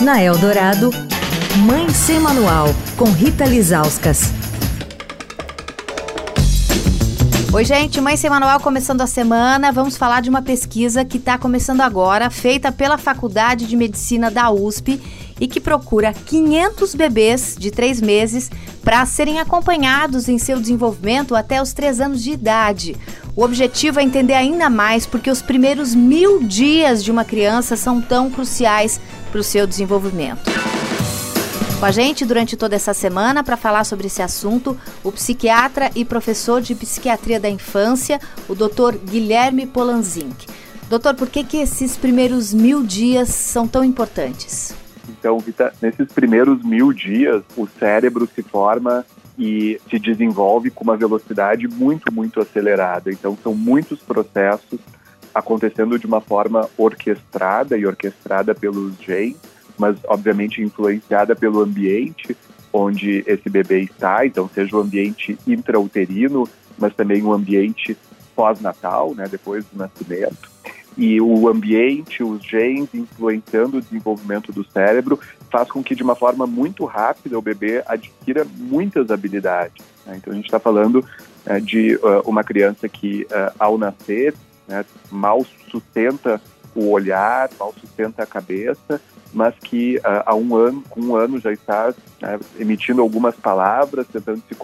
Na Eldorado, Mãe Sem Manual, com Rita Lizauskas. Oi, gente, Mãe Sem Manual começando a semana. Vamos falar de uma pesquisa que está começando agora, feita pela Faculdade de Medicina da USP e que procura 500 bebês de três meses para serem acompanhados em seu desenvolvimento até os três anos de idade. O objetivo é entender ainda mais porque os primeiros mil dias de uma criança são tão cruciais para o seu desenvolvimento. Com a gente durante toda essa semana para falar sobre esse assunto, o psiquiatra e professor de psiquiatria da infância, o Dr. Guilherme Polanzinck. Doutor, por que, que esses primeiros mil dias são tão importantes? Então, Vita, nesses primeiros mil dias, o cérebro se forma e se desenvolve com uma velocidade muito, muito acelerada. Então, são muitos processos acontecendo de uma forma orquestrada e orquestrada pelos genes, mas obviamente influenciada pelo ambiente onde esse bebê está, então seja o ambiente intrauterino, mas também o ambiente pós-natal, né, depois do nascimento e o ambiente, os genes influenciando o desenvolvimento do cérebro, faz com que de uma forma muito rápida o bebê adquira muitas habilidades. Né? Então a gente está falando uh, de uh, uma criança que uh, ao nascer né, mal sustenta o olhar, mal sustenta a cabeça, mas que há um ano, com um ano já está né, emitindo algumas palavras, tentando se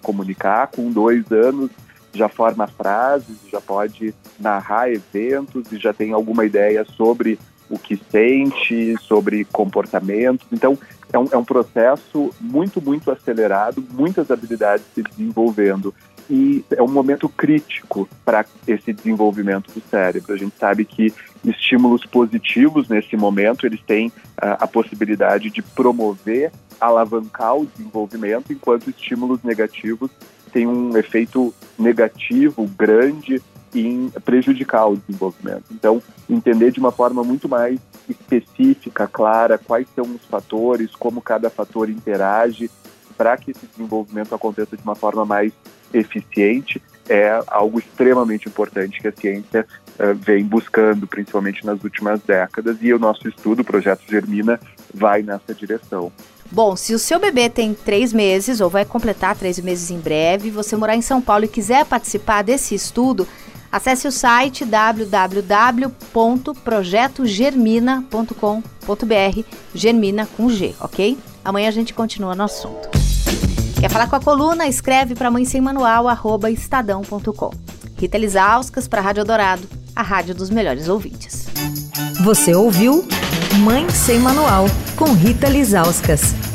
comunicar, com dois anos já forma frases, já pode narrar eventos e já tem alguma ideia sobre o que sente, sobre comportamentos. Então, é um, é um processo muito, muito acelerado, muitas habilidades se desenvolvendo. E é um momento crítico para esse desenvolvimento do cérebro. A gente sabe que estímulos positivos nesse momento, eles têm uh, a possibilidade de promover, alavancar o desenvolvimento, enquanto estímulos negativos tem um efeito negativo grande em prejudicar o desenvolvimento. Então, entender de uma forma muito mais específica, clara, quais são os fatores, como cada fator interage para que esse desenvolvimento aconteça de uma forma mais eficiente é algo extremamente importante que a ciência uh, vem buscando, principalmente nas últimas décadas, e o nosso estudo, o Projeto Germina, vai nessa direção. Bom, se o seu bebê tem três meses ou vai completar três meses em breve, você morar em São Paulo e quiser participar desse estudo, acesse o site www.projetogermina.com.br, germina com G, ok? Amanhã a gente continua no assunto. Quer falar com a coluna? Escreve para mãe sem manual, arroba estadão.com. Rita Lisauskas para a Rádio Dourado, a rádio dos melhores ouvintes. Você ouviu Mãe Sem Manual, com Rita Lisauskas.